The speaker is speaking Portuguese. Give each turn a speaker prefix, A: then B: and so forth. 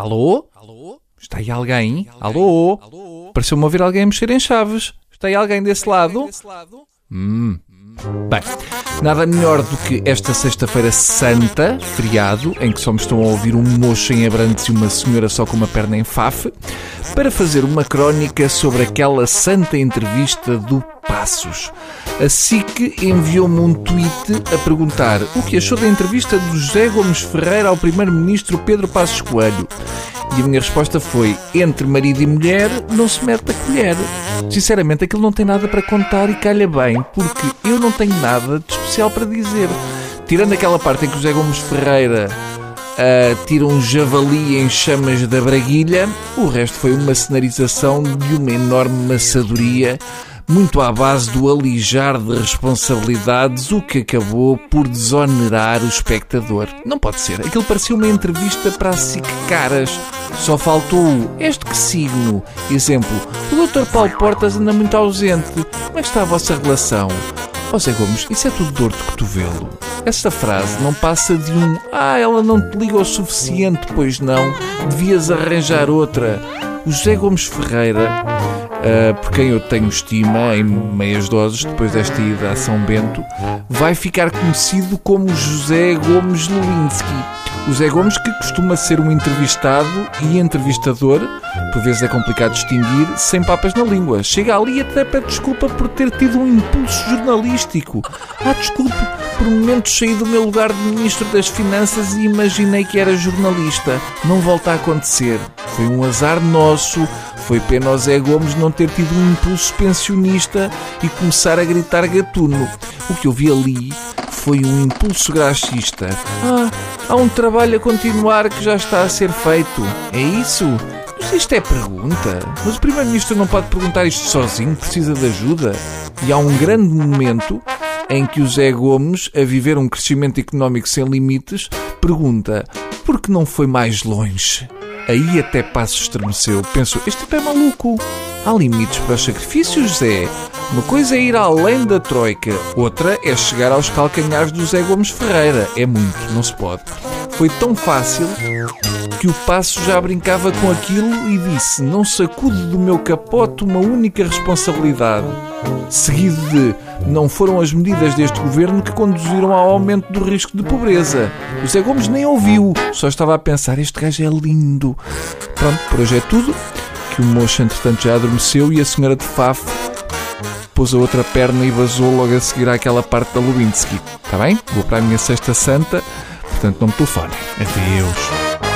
A: Alô? Está aí alguém? Alô? Pareceu-me ouvir alguém mexer em chaves. Está aí alguém desse lado? Hum. Bem, nada melhor do que esta sexta-feira santa, feriado, em que só me estão a ouvir um moço em abrantes e uma senhora só com uma perna em fafe, para fazer uma crónica sobre aquela santa entrevista do Passos. A SIC enviou-me um tweet a perguntar o que achou da entrevista do José Gomes Ferreira ao primeiro-ministro Pedro Passos Coelho. E a minha resposta foi: entre marido e mulher não se mete a colher. Sinceramente, aquilo não tem nada para contar e calha bem, porque eu não tenho nada de especial para dizer. Tirando aquela parte em que o José Gomes Ferreira uh, tira um javali em chamas da braguilha, o resto foi uma cenarização de uma enorme maçadoria muito à base do alijar de responsabilidades, o que acabou por desonerar o espectador. Não pode ser. Aquilo parecia uma entrevista para a SIC Caras. Só faltou este que signo. Exemplo, o Dr. Paulo Portas anda muito ausente. Como é que está a vossa relação? Ó Zé Gomes, isso é tudo dor de cotovelo. Esta frase não passa de um Ah, ela não te liga o suficiente, pois não, devias arranjar outra. O José Gomes Ferreira uh, por quem eu tenho estima em meias doses, depois desta ida a São Bento, vai ficar conhecido como José Gomes Lewinsky. O Zé Gomes, que costuma ser um entrevistado e entrevistador, por vezes é complicado distinguir, sem papas na língua. Chega ali e até pede desculpa por ter tido um impulso jornalístico. Ah, desculpe, por momentos saí do meu lugar de Ministro das Finanças e imaginei que era jornalista. Não volta a acontecer. Foi um azar nosso. Foi pena o Zé Gomes não ter tido um impulso pensionista e começar a gritar gatuno. O que eu vi ali foi um impulso graxista. Ah, há um trabalho a continuar que já está a ser feito. É isso? Mas isto é pergunta. Mas o Primeiro-Ministro não pode perguntar isto sozinho, precisa de ajuda. E há um grande momento em que o Zé Gomes, a viver um crescimento económico sem limites, pergunta: por que não foi mais longe? Aí até Passo estremeceu. Pensou: este tipo é maluco. Há limites para os sacrifícios, Zé. Uma coisa é ir além da Troika, outra é chegar aos calcanhares do Zé Gomes Ferreira. É muito, não se pode. Foi tão fácil que o passo já brincava com aquilo e disse: Não sacudo do meu capote uma única responsabilidade. Seguido de: Não foram as medidas deste governo que conduziram ao aumento do risco de pobreza. O Zé Gomes nem ouviu, só estava a pensar: Este gajo é lindo. Pronto, por hoje é tudo. Que o moço, entretanto, já adormeceu e a senhora de Faf pôs a outra perna e vazou logo a seguir àquela parte da Lewinsky. Está bem? Vou para a minha sexta santa, portanto não me telefonem. Adeus.